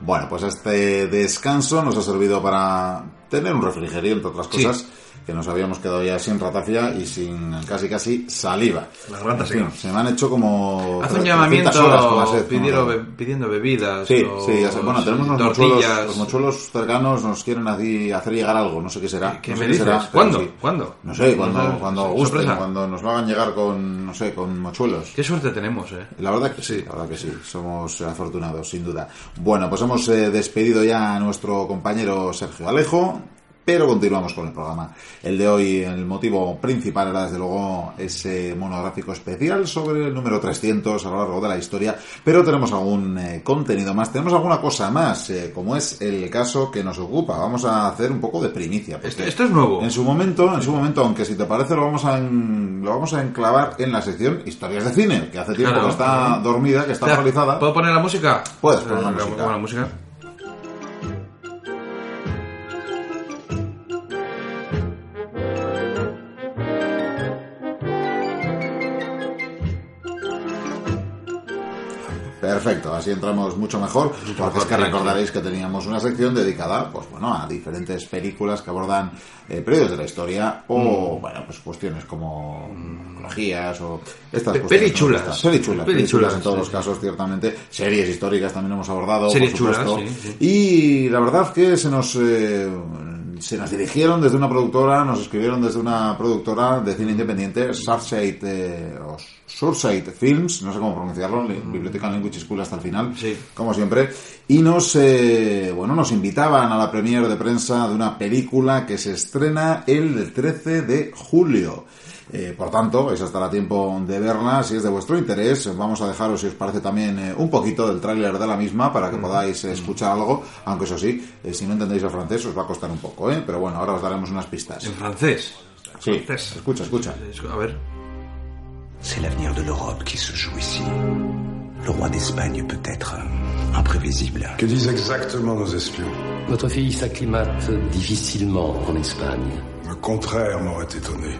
Bueno, pues este descanso nos ha servido para tener un refrigerio, entre otras Sí. Que nos habíamos quedado ya sin ratafia y sin casi casi saliva. La garganta En fin, seca. se me han hecho como... Haz un 300 llamamiento horas pidiendo, be- pidiendo bebidas. Sí, o- sí, ya sé. Bueno, tenemos unos mochuelos, los mochuelos cercanos nos quieren así hacer llegar algo, no sé qué será. ¿Qué no me qué dices? será, ¿Cuándo? sí. ¿Cuándo? No sé, cuando, No cuando gusten, sorpresa. cuando nos lo hagan llegar con, no sé, con mochuelos. Qué suerte tenemos, eh. La verdad que sí, la verdad que sí, somos afortunados, sin duda. Bueno, pues hemos eh, despedido ya a nuestro compañero Sergio Alejo, pero continuamos con el programa. El de hoy, el motivo principal era desde luego ese monográfico especial sobre el número 300 a lo largo de la historia, pero tenemos algún eh, contenido más, tenemos alguna cosa más, eh, como es el caso que nos ocupa. Vamos a hacer un poco de primicia. Esto, esto es nuevo. en su momento, en su momento, aunque si te parece lo vamos a en- lo vamos a enclavar en la sección historias de cine, que hace tiempo Claro, que está claro. dormida, que está paralizada. ¿Puedo poner la música? Puedes poner la Eh, música. pongo la música. Perfecto, así entramos mucho mejor, porque mejor, es que recordaréis que teníamos una sección dedicada, pues bueno, a diferentes películas que abordan eh, periodos de la historia o, Mm. bueno, pues cuestiones como ecologías o estas Pe- cuestiones. pelichulas. pelichulas en todos sí, los casos, ciertamente. Series históricas también hemos abordado, por supuesto. chulas, sí, Y la verdad que se nos eh, se nos dirigieron desde una productora, nos escribieron desde una productora de cine independiente, Surfside, eh, o Surfside Films, no sé cómo pronunciarlo, li- Biblioteca Language School hasta el final, Sí. como siempre, y nos eh, bueno nos invitaban a la premiere de prensa de una película que se estrena el 13 de julio. Eh, por tanto, vais a estar a tiempo de verla. Si es de vuestro interés, vamos a dejaros, si os parece, también eh, un poquito del tráiler de la misma para que podáis eh, escuchar algo. Aunque eso sí, eh, si no entendéis el francés, os va a costar un poco, ¿eh? Pero bueno, ahora os daremos unas pistas. En francés. Sí, francés. escucha, escucha. Es- A ver. C'est l'avenir de l'Europe qui se joue ici. Le roi d'Espagne peut être euh, imprévisible. Que disent exactement nos espions Votre fille s'acclimate difficilement en Espagne. Le contraire m'aurait étonné.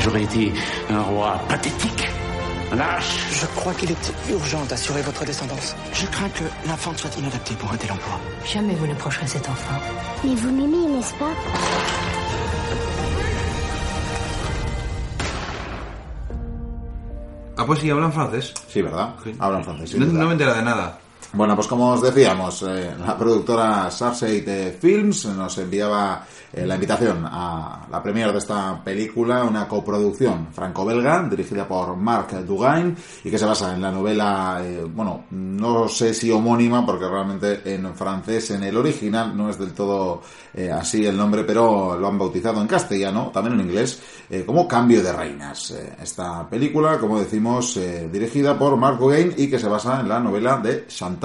J'aurais été un roi pathétique, lâche. Je crois qu'il est urgent d'assurer votre descendance. Je crains que l'enfant soit inadapté pour un tel emploi. Jamais vous n'approcherez cet enfant. Mais vous m'aimez, n'est-ce pas? Ah, pues sí, hablan francés. Sí, ¿verdad? Hablan francés. No, no me entera de nada. Bueno, pues como os decíamos, eh, la productora Surfside Films nos enviaba eh, la invitación a la premiere de esta película, una coproducción franco-belga dirigida por Marc Dugain y que se basa en la novela, eh, bueno, no sé si homónima porque realmente en francés, en el original, no es del todo así el nombre, pero lo han bautizado en castellano, también en inglés, como Cambio de Reinas. Esta película, como decimos, dirigida por Mark Gauguin y que se basa en la novela de Chantal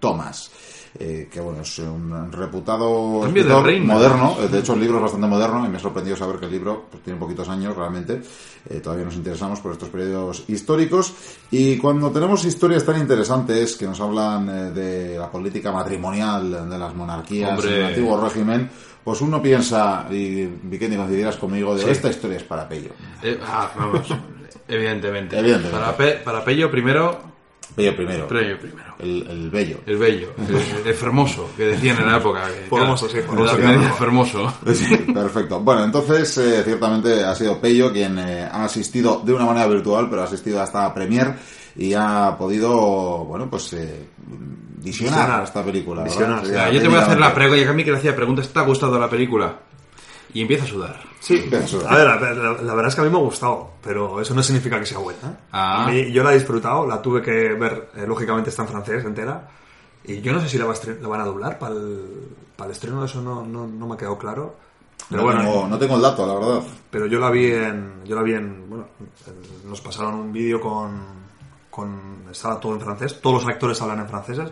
Thomas. eh, que bueno, es un reputado escritor moderno, eh, de hecho el libro es bastante moderno y me sorprendió saber que el libro pues, tiene poquitos años realmente, Eh, todavía nos interesamos por estos periodos históricos y cuando tenemos historias tan interesantes que nos hablan eh, de la política matrimonial de las monarquías Hombre. en el antiguo régimen, pues uno piensa, y Vicente coincidirás conmigo, de Sí. esta historia es para Pello. Ah, vamos. Evidentemente. Evidentemente. Para, Pe- para Pello primero, Pello primero. Pello primero. El, el bello. El bello, el, el fermoso, que decían en la época. Que, Formoso, claro, sí, formoso. Fermoso. Sí, perfecto. Bueno, entonces eh, ciertamente ha sido Pello quien eh, ha asistido de una manera virtual, pero ha asistido a esta premier y ha podido, bueno, pues eh, visionar, Visionar. esta película. Visionar, yo te voy a hacer la pregunta, y a mí que le hacía preguntas, ¿te ha gustado la película? Y empieza a sudar. Sí, Eso. a ver, a ver, la, la verdad es que a mí me ha gustado, pero eso no significa que sea buena. Ah. A mí- yo la he disfrutado, la tuve que ver, eh, lógicamente está en francés entera, y yo no sé si la, va la van a doblar para el, para el estreno, eso no, no, no me ha quedado claro. Pero no, bueno, tengo, no tengo el dato, la verdad. pero yo la vi en, yo la vi en, bueno, en- nos pasaron un vídeo con, con, estaba todo en francés, todos los actores hablan en franceses,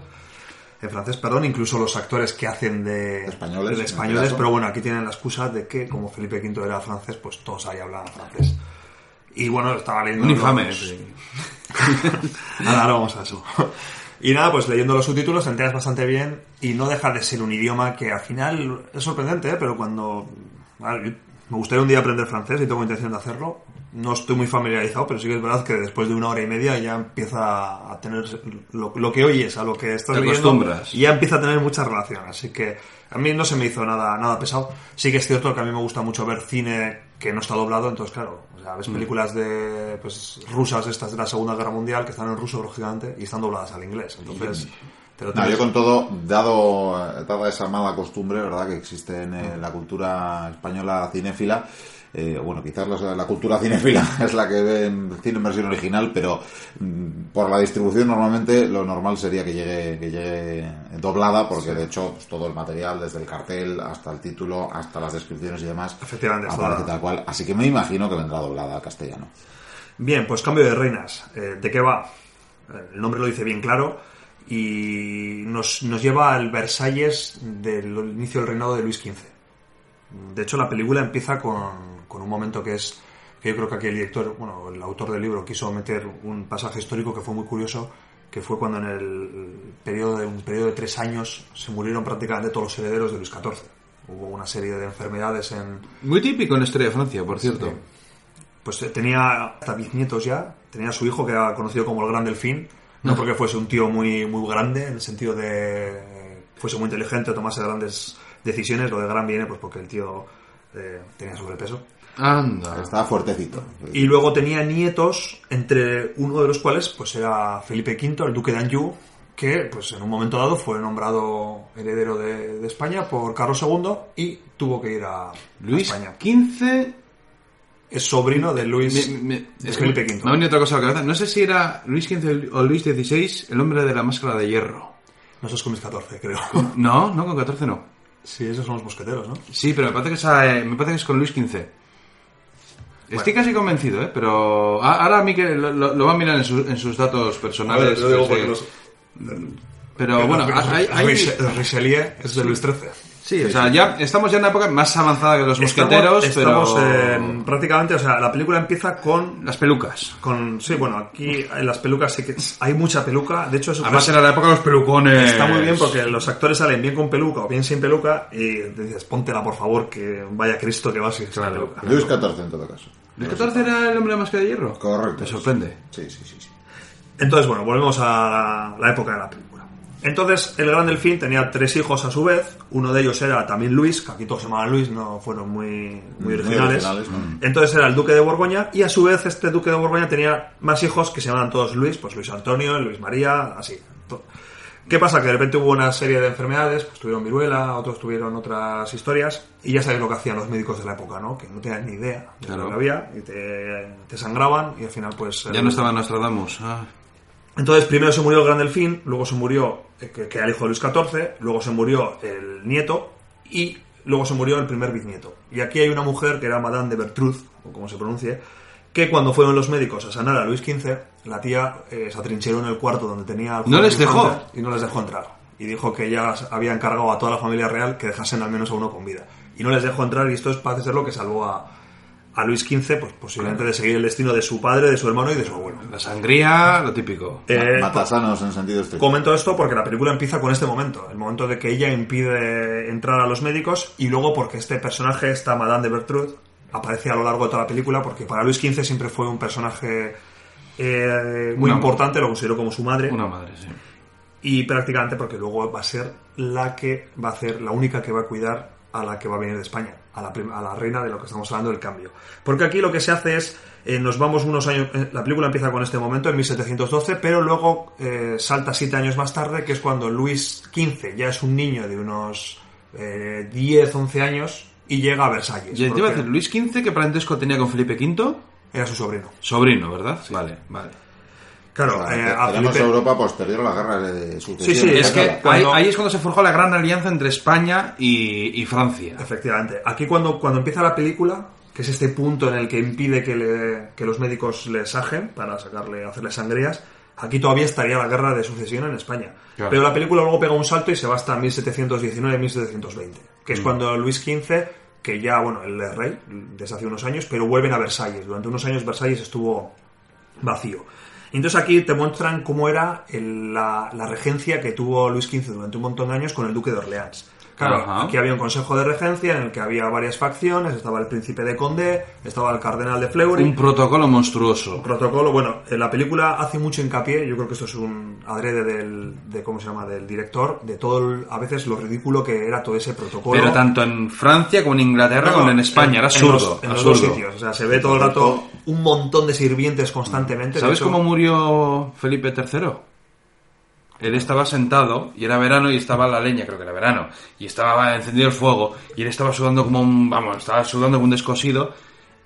en francés, perdón, incluso los actores que hacen de Españoles, de este españoles, pero bueno, aquí tienen la excusa de que como Felipe V era francés, pues todos ahí hablaban francés. Y bueno, estaba leyendo Un infame. los- sí. Ahora, ahora vamos a eso. Y nada, pues leyendo los subtítulos te enteras bastante bien y no deja de ser un idioma que al final es sorprendente, ¿eh? pero cuando... me gustaría un día aprender francés y tengo intención de hacerlo, no estoy muy familiarizado, pero sí que es verdad que después de una hora y media ya empieza a tener lo, lo que oyes, a lo que estás Te viendo, acostumbras. y ya empieza a tener mucha relación. Así que a mí no se me hizo nada, nada pesado. Sí que es cierto que a mí me gusta mucho ver cine que no está doblado, entonces claro, o sea, ves Mm. películas de pues rusas estas de la Segunda Guerra Mundial que están en ruso lógicamente y están dobladas al inglés. Entonces, te lo No, tienes- yo con todo, dado dada esa mala costumbre, ¿verdad?, que existe en eh, la cultura española cinéfila, eh, bueno, quizás la, la cultura cinéfila es la que ve en cine en versión original, pero mm, por la distribución normalmente lo normal sería que llegue, que llegue doblada, porque de hecho pues, todo el material, desde el cartel hasta el título, hasta las descripciones y demás, Efectivamente, aparece tal cual. Así que me imagino que vendrá doblada al castellano. Bien, pues cambio de reinas. Eh, ¿De qué va? Eh, El nombre lo dice bien claro y nos, nos lleva al Versalles del inicio del reinado de Luis XV. De hecho, la película empieza con, con un momento que es que yo creo que aquí el director, bueno, el autor del libro quiso meter un pasaje histórico que fue muy curioso, que fue cuando en el periodo de un periodo de tres años se murieron prácticamente todos los herederos de Luis XIV. Hubo una serie de enfermedades en, Muy típico en la historia de Francia, por cierto. pues eh, tenía hasta bisnietos ya, tenía a su hijo que era conocido como el Gran Delfín, no porque fuese un tío muy, muy grande, en el sentido de fuese muy inteligente, tomase grandes decisiones, lo de gran viene pues porque el tío eh, tenía sobrepeso. Anda. Estaba fuertecito. Y luego tenía nietos, entre uno de los cuales pues era Felipe V, el duque de Anjou, que pues en un momento dado fue nombrado heredero de, de España por Carlos II y tuvo que ir a, a Luis España. XV. Es sobrino de Luis Me- me- de es Felipe V. me ha venido otra cosa a la cabeza. No sé si era Luis XV o Luis XVI, el hombre de la máscara de hierro. No, eso es con mis 14, creo. No, no, con 14 no. Sí, esos son los mosqueteros, ¿no? Sí, pero me parece que es, eh, me parece que es con Luis XV. Estoy casi convencido, ¿eh? Pero ahora a mí que lo, lo- lo va a mirar en, su- en sus datos personales. yo digo porque eh, los- Pero bueno, hay, hay- Riche- Richelieu es de Luis XIII. sí, o sea, ya estamos ya en una época más avanzada que los Estamos, mosqueteros, estamos pero en- prácticamente, o sea, la película empieza con, las pelucas. con... Sí, bueno, aquí en las pelucas sí que hay mucha peluca. De hecho, eso Además era la época de los pelucones. está muy bien porque los actores salen bien con peluca o bien sin peluca y te dices, póntela por favor, que vaya Cristo que va sin sin peluca. Luis XIV en todo caso. ¿Luis XIV era el hombre de la máscara de hierro? Correcto. Te sorprende. Sí, sí, sí. sí. Entonces, bueno, volvemos a la época de la película. Entonces, el Gran Delfín tenía tres hijos a su vez. Uno de ellos era también Luis, que aquí todos se llamaban Luis, no fueron muy, muy originales. originales, ¿no? Entonces era el Duque de Borgoña, y a su vez este Duque de Borgoña tenía más hijos que se llamaban todos Luis, pues Luis Antonio, Luis María, así. ¿Qué pasa? Que de repente hubo una serie de enfermedades, pues tuvieron viruela, otros tuvieron otras historias, y ya sabéis lo que hacían los médicos de la época, ¿no? Que no tenían ni idea de Claro. lo que había, y te, te sangraban, y al final pues... Ya el- no estaba Nostradamus. Ah. entonces, primero se murió el Gran Delfín, luego se murió, eh, que, que era el hijo de Luis XIV, luego se murió el nieto y luego se murió el primer bisnieto. Y aquí hay una mujer que era Madame de Bertrude, o como se pronuncie, que cuando fueron los médicos a sanar a Luis XV, la tía eh, se atrincheró en el cuarto donde tenía... al ¿No les dejó? Y no les dejó entrar. Y dijo que ya había encargado a toda la familia real que dejasen al menos a uno con vida. Y no les dejó entrar y esto es, parece ser lo que salvó a, a Luis XV, pues posiblemente de seguir el destino de su padre, de su hermano y de su abuelo. La sangría, lo típico. Eh, Matasanos en sentido estricto. Comento esto porque la película empieza con este momento, el momento de que ella impide entrar a los médicos y luego porque este personaje, esta Madame de Bertrude, aparece a lo largo de toda la película porque para Luis XV siempre fue un personaje eh, muy Una- importante, lo considero como su madre Una madre, sí. y prácticamente porque luego va a ser la que va a ser la única que va a cuidar a la que va a venir de España, a la, a la reina de lo que estamos hablando del cambio. Porque aquí lo que se hace es, eh, nos vamos unos años, eh, la película empieza con este momento, en 1712, pero luego salta siete años más tarde, que es cuando Luis XV ya es un niño de unos eh, 10, 11 años y llega a Versalles. Y te iba a porque decir, Luis XV, ¿qué parentesco tenía con Felipe V? Era su sobrino. Sobrino, ¿verdad? Vale, vale. Claro, Ah, eh, a Felipe- Europa posterior a la guerra de sucesión. Sí, sí, Es que española. ahí, Cuando- ahí es cuando se forjó la gran alianza entre España y, y Francia. Efectivamente. Aquí cuando, cuando empieza la película, que es este punto en el que impide que, le- que los médicos le sajen para sacarle, hacerle sangrías, aquí todavía estaría la guerra de sucesión en España. Claro. Pero la película luego pega un salto y se va hasta 1719-1720, que es Mm. cuando Luis XV, que ya, bueno, él es rey desde hace unos años, pero vuelven a Versalles. Durante unos años Versalles estuvo vacío. Y Entonces aquí te muestran cómo era el- la, la regencia que tuvo Luis XV durante un montón de años con el duque de Orleans. Claro, Ajá. aquí había un consejo de regencia en el que había varias facciones, estaba el príncipe de Condé, estaba el cardenal de Fleury. Un protocolo monstruoso. protocolo, bueno, en la película hace mucho hincapié, yo creo que esto es un adrede del, de, ¿cómo se llama?, del director, de todo, el- a veces lo ridículo que era todo ese protocolo. Pero tanto en Francia como en Inglaterra No, como en España, era en absurdo. los- En los, dos absurdo. sitios, o sea, se ve todo el rato un montón de sirvientes constantemente. ¿Sabes hecho- cómo murió Felipe III? Él estaba sentado y era verano y estaba la leña, creo que era verano, y estaba encendido el fuego y él estaba sudando como un, vamos, estaba sudando como un descosido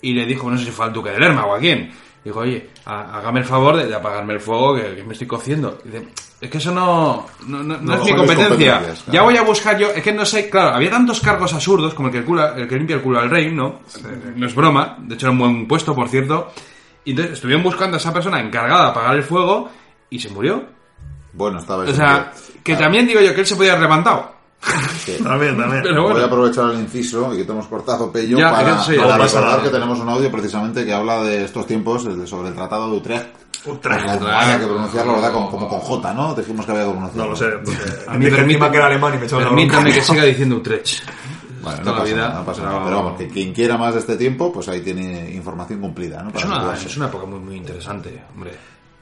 y le dijo, no sé si fue al duque de Lerma o a quién, dijo, oye, há- hágame el favor de, de apagarme el fuego que, que me estoy cociendo. Y dice, es que eso no, no, no- no No es mi competencia. claro. Ya voy a buscar yo, es que no sé, claro, había tantos cargos absurdos como el que, el, que limpia el culo al rey, ¿no? No es broma, de hecho era un buen puesto, por cierto. Y entonces estuvieron buscando a esa persona encargada de apagar el fuego y se murió. Bueno, estaba O sea, que también digo yo que él se podía haber levantado. También, también. Pero Voy a aprovechar el inciso y que te hemos cortado pello Ya, para, sí, para recordar que tenemos un audio precisamente que habla de estos tiempos sobre el Tratado de Utrecht. Utrecht. Pues Hay que pronunciarlo, ¿verdad? Como, como con J, ¿no? Dijimos que había que pronunciarlo. No lo sé. porque a mí permítame, que era alemán y me echaba la permítame que siga diciendo Utrecht. Bueno, no pasa vida, nada, no pasa pero- nada. Pero vamos, que quien quiera más de este tiempo, pues ahí tiene información cumplida, ¿no? Es una, es una época muy, muy interesante, hombre.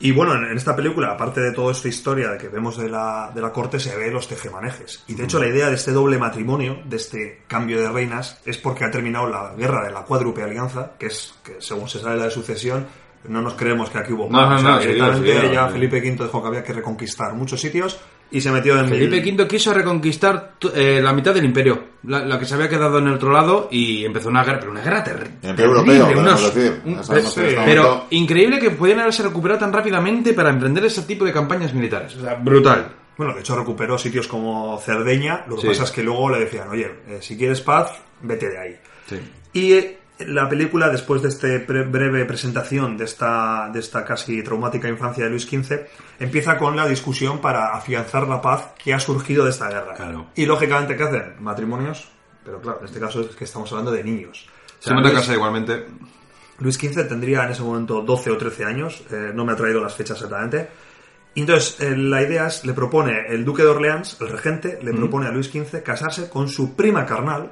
Y bueno, en, en esta película, aparte de toda esta historia que vemos de la, de la corte, se ve los tejemanejes. Y de hecho, la idea de este doble matrimonio, de este cambio de reinas, es porque ha terminado la guerra de la cuádruple alianza, que es que según se sabe la de sucesión, no nos creemos que aquí hubo No, más. no, O sea, no, sí, directamente sí, sí, ya sí. Felipe V dijo que había que reconquistar muchos sitios y se metió en Felipe V quiso reconquistar eh, la mitad del imperio, la, la que se había quedado en el otro lado, y empezó una guerra, pero una guerra ter- El terrible. europeo, unos- decir. un- este pero momento- increíble que pudieran haberse recuperado tan rápidamente para emprender ese tipo de campañas militares. O sea, brutal. Bueno, de hecho recuperó sitios como Cerdeña, lo que Sí. pasa es que luego le decían, oye, eh, si quieres paz, vete de ahí. Sí. Y eh, la película, después de esta breve presentación de esta, de esta casi traumática infancia de Luis XV, empieza con la discusión para afianzar la paz que ha surgido de esta guerra. Claro. Y lógicamente, ¿qué hacen? Matrimonios, pero claro, en este caso es que estamos hablando de niños. O sea, Segunda Luis- casa igualmente. Luis XV tendría en ese momento 12 o 13 años, eh, no me ha traído las fechas exactamente. Y entonces, eh, la idea es, le propone el duque de Orleans, el regente, le propone a Luis XV casarse con su prima carnal,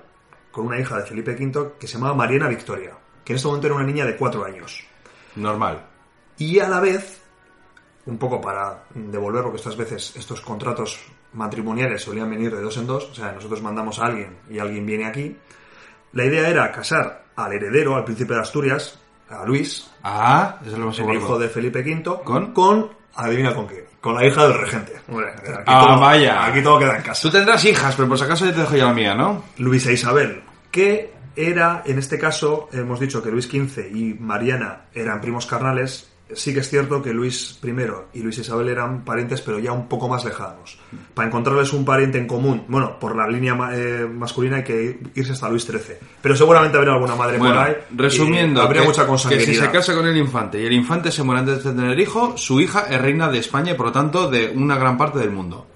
con una hija de Felipe V, que se llamaba Mariana Victoria, que en ese momento era una niña de 4 años. Normal. Y a la vez, un poco para devolver, porque estas veces estos contratos matrimoniales solían venir de dos en dos, o sea, nosotros mandamos a alguien y alguien viene aquí, la idea era casar al heredero, al príncipe de Asturias, a Luis, Ah, eso lo el hijo de Felipe V, ¿Con? con, adivina con quién, con la hija del regente. Hombre, aquí Ah, todo- vaya. Aquí todo queda en casa. Tú tendrás hijas, pero por si acaso yo te dejo ya la mía, ¿no? Luisa Isabel, que era, en este caso, hemos dicho que Luis XV y Mariana eran primos carnales. Sí que es cierto que Luis I y Luis Isabel eran parientes, pero ya un poco más lejanos. Para encontrarles un pariente en común, bueno, por la línea eh, masculina hay que irse hasta Luis XIII. Pero seguramente habría alguna madre Bueno, por ahí. resumiendo, habría que, mucha que si se casa con el infante y el infante se muere antes de tener hijo, su hija es reina de España y por lo tanto de una gran parte del mundo.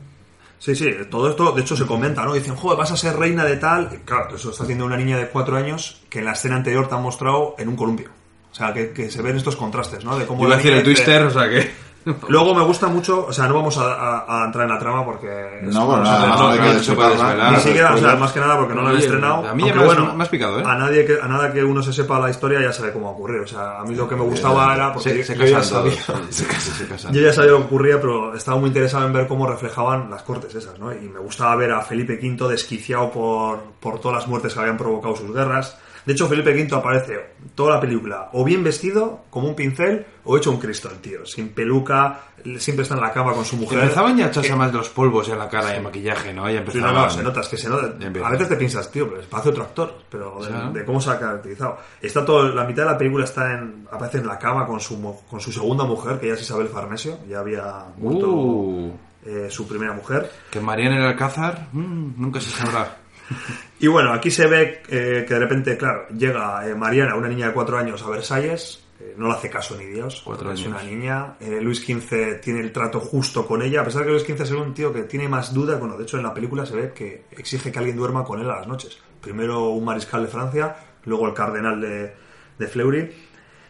Sí, sí, todo esto de hecho se comenta, ¿no? Dicen, joder, vas a ser reina de tal. Y claro, eso está haciendo una niña de cuatro años que en la escena anterior te han mostrado en un columpio. O sea, que, que se ven estos contrastes, ¿no? De cómo Iba a decir el twister, o sea que... Luego me gusta mucho, o sea, no vamos a, a- a entrar en la trama porque... No, bueno, no- ni siquiera, o sea, más que nada porque no lo han estrenado. a mí ya me bueno, me has picado, ¿eh? A, nadie que, a nada que uno se sepa la historia ya sabe cómo va a ocurrir. O sea, a mí lo que me gustaba era porque Se, se yo ya sabía... todos. Se casan, se casan. Yo ya sabía lo que ocurría, pero estaba muy interesado en ver cómo reflejaban las cortes esas, ¿no? Y me gustaba ver a Felipe V desquiciado por, por todas las muertes que habían provocado sus guerras. De hecho, Felipe V aparece toda la película o bien vestido, como un pincel, o hecho un Cristo, el tío. Sin peluca, siempre está en la cama con su mujer. Empezaban ya a echarse Que- más de los polvos en la cara y el maquillaje, ¿no? Ya Sí, no, empezaban... no, se nota, es que se nota. A veces te piensas, tío, pero parece otro actor, pero de, Sí, cómo se ha caracterizado. Está todo, la mitad de la película está en, aparece en la cama con su, con su segunda mujer, que ya es Isabel Farnesio, ya había muerto Uh, eh, su primera mujer. que María en el Alcázar, mm, nunca se sabrá. Y bueno, aquí se ve eh, que de repente, claro, llega eh, Mariana, una niña de cuatro años, a Versalles, eh, no le hace caso ni Dios, Cuatro es una niña. Eh, Luis XV tiene el trato justo con ella, a pesar de que Luis XV es un tío que tiene más dudas, bueno, de hecho en la película se ve que exige que alguien duerma con él a las noches. Primero un mariscal de Francia, luego el cardenal de, de Fleury.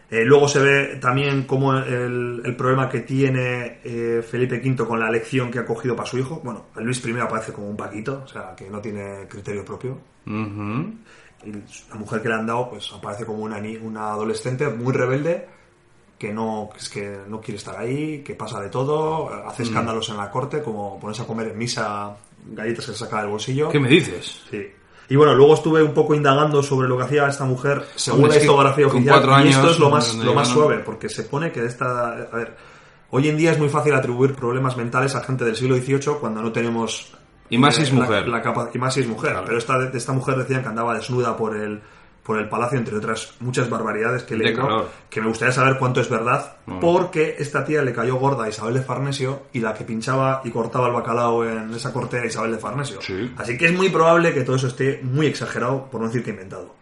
Eh, luego se ve también cómo el, el problema que tiene eh, Felipe V con la elección que ha cogido para su hijo. Bueno, Luis I aparece como un paquito, o sea, que no tiene criterio propio. Y la mujer que le han dado, pues aparece como una, una adolescente muy rebelde que no, es que no quiere estar ahí, que pasa de todo, hace Mm. escándalos en la corte, como ponerse a comer en misa galletas que se saca del bolsillo. ¿Qué me dices? Sí. Y bueno, luego estuve un poco indagando sobre lo que hacía esta mujer según Hombre, la historiografía oficial. y esto es lo más, lo más suave, porque se pone que esta. A ver, hoy en día es muy fácil atribuir problemas mentales a gente del siglo XVIII cuando no tenemos. Y más si es mujer. la capa- y más si es mujer. Pero esta, esta mujer decían que andaba desnuda por el, por el palacio, entre otras muchas barbaridades que leído, calor. que me gustaría saber cuánto es verdad, porque esta tía le cayó gorda a Isabel de Farnesio y la que pinchaba y cortaba el bacalao en esa corte era Isabel de Farnesio. Sí. Así que es muy probable que todo eso esté muy exagerado, por no decir que inventado.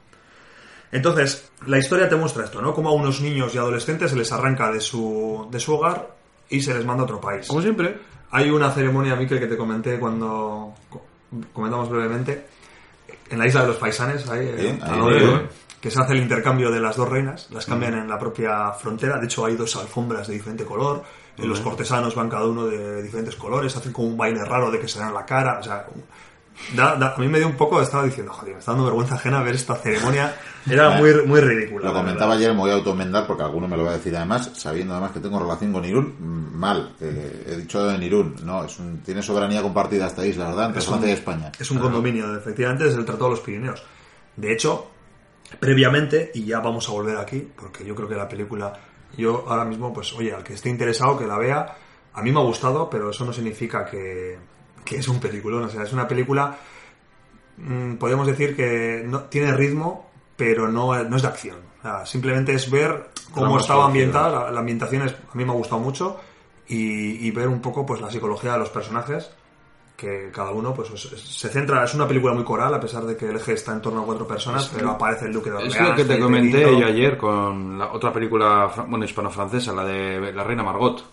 Entonces, la historia te muestra esto, ¿no? Como a unos niños y adolescentes se les arranca de su, de su hogar y se les manda a otro país. Como siempre. Hay una ceremonia, Miquel, que te comenté cuando co- comentamos brevemente, en la isla de los paisanes, ahí, Bien, que se hace el intercambio de las dos reinas, las cambian en la propia frontera, de hecho hay dos alfombras de diferente color, eh, los cortesanos van cada uno de diferentes colores, hacen como un baile raro de que se dan la cara, o sea, da- da- a mí me dio un poco, estaba diciendo, joder, me está dando vergüenza ajena ver esta ceremonia, era muy, muy ridícula. Lo comentaba ayer, me voy a autoenmendar porque alguno me lo va a decir además, sabiendo además que tengo relación con Irún, mm, mal, que he dicho en Irún, no, es un, tiene soberanía compartida esta isla, ¿verdad? Entre Es Francia y España. Es un condominio, efectivamente, desde el Tratado de los Pirineos. De hecho, previamente, y ya vamos a volver aquí, porque yo creo que la película, yo ahora mismo, pues oye, al que esté interesado que la vea, a mí me ha gustado, pero eso no significa que, que es un peliculón. O sea, es una película, mm, podemos decir que no, tiene ritmo, pero no, no es de acción. O sea, simplemente es ver cómo estaba ambientada, la, la ambientación es- a mí me ha gustado mucho, y, y ver un poco pues la psicología de los personajes que cada uno pues es- es- se centra es una película muy coral a pesar de que el eje está en torno a cuatro personas pero aparece el Duque de Es Orleans lo que te comenté yo ayer con la otra película, bueno, hispano-francesa, la de La Reina Margot.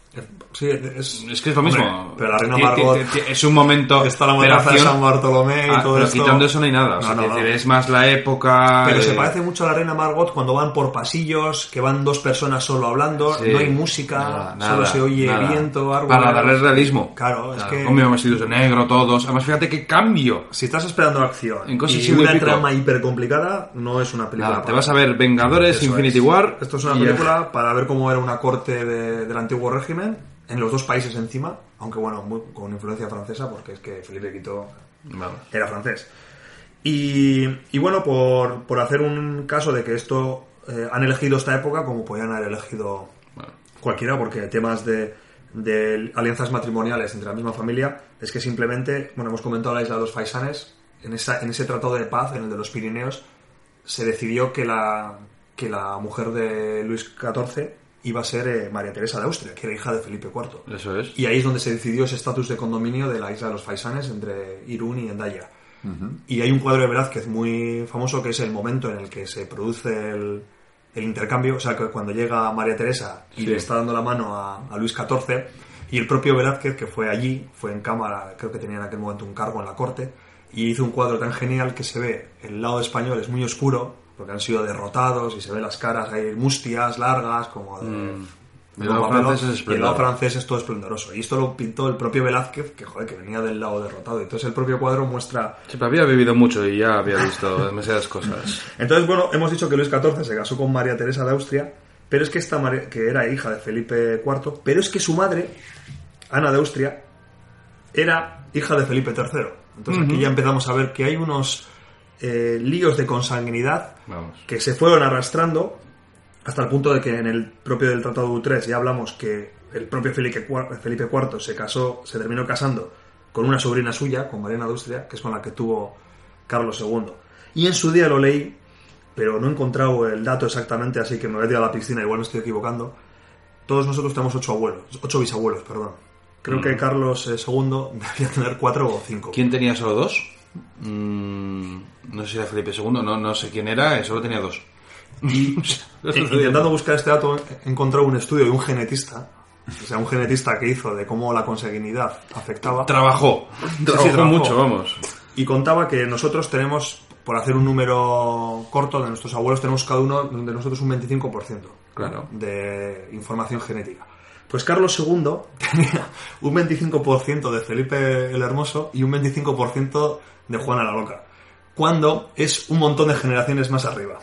Sí es, Es que es lo mismo. Hombre, pero la reina Margot es un momento está la de matanza de. San Bartolomé y Ah, todo pero esto quitando eso no hay nada. O sea, No, no, quiero decir, no. es más la época. pero se parece mucho a la reina Margot cuando van por pasillos que van dos personas solo hablando Sí. no hay música Nada, solo se oye nada. viento Para darle realismo. claro es que vestidos de negro todos. Además, fíjate qué cambio. si estás esperando acción En cosas y una trama hiper complicada no es una película te vas a ver Vengadores, Eso Infinity es. War. Esto es una película para ver cómo era una corte de- del antiguo régimen, en los dos países encima, aunque bueno, muy- con influencia francesa, porque es que Felipe Vamos. era francés. Y, y bueno, por, por hacer un caso de que esto eh, han elegido esta época como podían haber elegido cualquiera, porque temas de, de alianzas matrimoniales entre la misma familia es que simplemente, bueno, hemos comentado la isla de los Faisanes, en, esa, en ese tratado de paz, en el de los Pirineos, se decidió que la, que la mujer de Luis XIV iba a ser eh, María Teresa de Austria, que era hija de Felipe IV. Eso es. Y ahí es donde se decidió ese estatus de condominio de la isla de los Faisanes entre Irún y Endaya. Y hay un cuadro de Velázquez muy famoso que es el momento en el que se produce el, el intercambio, o sea, que cuando llega María Teresa y Sí. le está dando la mano a, a Luis XIV, y el propio Velázquez, que fue allí, fue en cámara, creo que tenía en aquel momento un cargo en la corte, y hizo un cuadro tan genial que se ve el lado español es muy oscuro, porque han sido derrotados, y se ven las caras ahí mustias, largas, como de... Mm. El lado francés es y el lado francés es todo esplendoroso. Y esto lo pintó el propio Velázquez, que joder, que venía del lado derrotado. Entonces el propio cuadro muestra Sí, pero había vivido mucho y ya había visto demasiadas cosas. Entonces, bueno, hemos dicho que Luis XIV se casó con María Teresa de Austria, pero es que esta María- que era hija de Felipe IV, pero es que su madre, Ana de Austria, era hija de Felipe III. Entonces aquí ya empezamos a ver que hay unos eh, líos de consanguinidad Vamos. que se fueron arrastrando hasta el punto de que en el propio del Tratado de Utrecht ya hablamos que el propio Felipe IV, Felipe IV se casó, se terminó casando con una sobrina suya, con Mariana de Austria, que es con la que tuvo Carlos II. Y en su día lo leí, pero no he encontrado el dato exactamente, así que me voy a tirar a la piscina, igual me estoy equivocando. Todos nosotros tenemos ocho abuelos, ocho bisabuelos, perdón. Creo que Carlos eh, II debía tener cuatro o cinco. ¿Quién tenía solo dos? Mm, no sé si era Felipe II, no, no sé quién era, eh, solo tenía dos. Y eh, intentando buscar este dato, he encontrado un estudio de un genetista, o sea, un genetista que hizo de cómo la consanguinidad afectaba. Trabajó, sí, trabajó trabajó. mucho, vamos. Y contaba que nosotros tenemos por hacer un número corto de nuestros abuelos, tenemos cada uno de nosotros un 25% Claro. de información genética. Pues Carlos II tenía un 25% de Felipe el Hermoso y un 25% de Juana la Loca. Cuando es un montón de generaciones más arriba.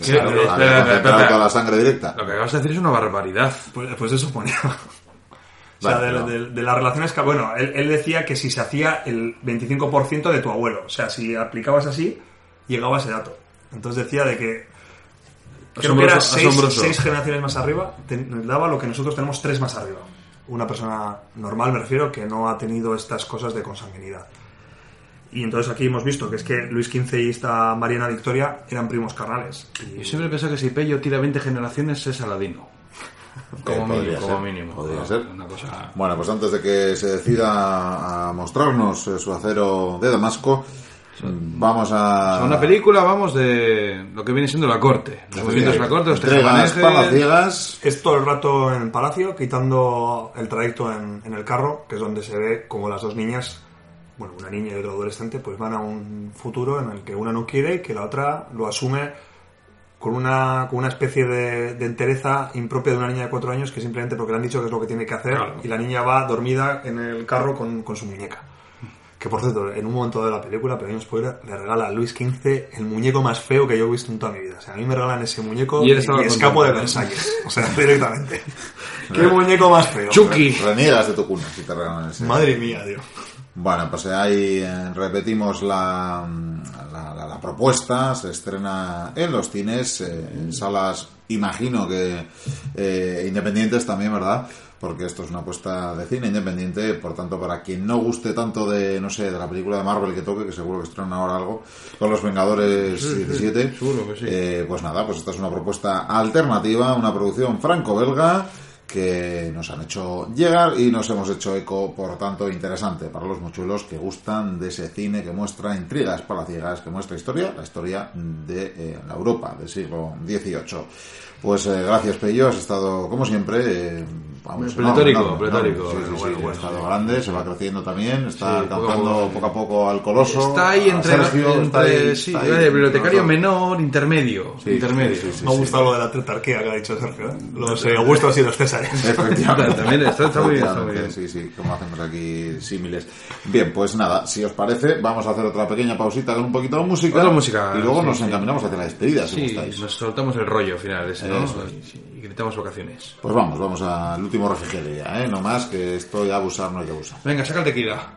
Sí, Había espera, espera, concentrado espera. toda la sangre directa. Lo que acabas de decir es una barbaridad. Pues, pues eso ponía. O sea, de, pero- de- de las relaciones que... Bueno, él, él decía que si se hacía el 25% de tu abuelo. O sea, si aplicabas así, llegaba ese dato. Entonces decía de que... Creo que era seis, seis generaciones más arriba, daba lo que nosotros tenemos tres más arriba. Una persona normal, me refiero, que no ha tenido estas cosas de consanguinidad. Y entonces aquí hemos visto que es que Luis XV y esta Mariana Victoria eran primos carnales. Y- Yo siempre pensado que si Pello tira 20 generaciones es Aladino. Como Eh, podría mínimo, como mínimo. podría No, ser. Una cosa... Bueno, pues antes de que se decida a mostrarnos eh, su acero de Damasco, vamos a... A una película, vamos, de lo que viene siendo la corte. Los movimientos de la corte, los palaciegas. Es todo el rato en el palacio, quitando el trayecto en, en el carro, que es donde se ve como las dos niñas, bueno, una niña y otro adolescente, pues van a un futuro en el que una no quiere y que la otra lo asume con una, con una especie de, de entereza impropia de una niña de cuatro años que simplemente porque le han dicho que es lo que tiene que hacer Claro. y la niña va dormida en el carro con, con su muñeca. Que por cierto, en un momento de la película, pequeño spoiler, le regala a Luis XV el muñeco más feo que yo he visto en toda mi vida. O sea, a mí me regalan ese muñeco Y y, escapo de. Versalles. O sea, directamente. ¿Qué muñeco más feo? Chucky. Reniegas de tu cuna si te regalan ese. Madre mía, tío. Bueno, pues ahí eh, repetimos la, la, la- la propuesta, se estrena en los cines, eh, en salas, imagino que eh, independientes también, ¿verdad? Porque esto es una apuesta de cine independiente, por tanto, para quien no guste tanto de, no sé, de la película de Marvel que toque, que seguro que estrenan ahora algo, con los Vengadores 17, seguro que sí. eh, pues nada, pues esta es una propuesta alternativa, una producción franco-belga que nos han hecho llegar y nos hemos hecho eco, por tanto, interesante para los mochuelos que gustan de ese cine que muestra intrigas palaciegas, que muestra historia, la historia de eh, la Europa del siglo XVIII. Pues eh, gracias, Pello, has estado, como siempre, eh, vamos, Pletórico, enorme, pletórico. enorme. Sí, sí, sí, Bueno, ha bueno, grande, se va creciendo también, está Sí, poco a alcanzando poco. poco a poco al coloso. Está ahí a entre, Sergio, está entre ahí, sí, está ahí, vale, bibliotecario menor, intermedio. Sí, intermedio. sí, sí, sí. Me ha gustado lo de la tetarquía que ha dicho Sergio, ¿eh? Los eh, Augustos y los Césares. Efectivamente. También está- está muy bien, está muy bien. Sí, sí, como hacemos aquí símiles. Bien, pues nada, si os parece, vamos a hacer otra pequeña pausita con un poquito de música. Otra música, Y luego sí, nos sí. encaminamos hacia la despedida, si Sí, gustáis. nos soltamos el rollo final ese, ¿no? Y, sí, gritamos vacaciones. Pues vamos, vamos al último refrigerio ¿eh? No más, que esto ya abusar no hay que abusar. Venga, saca el tequila.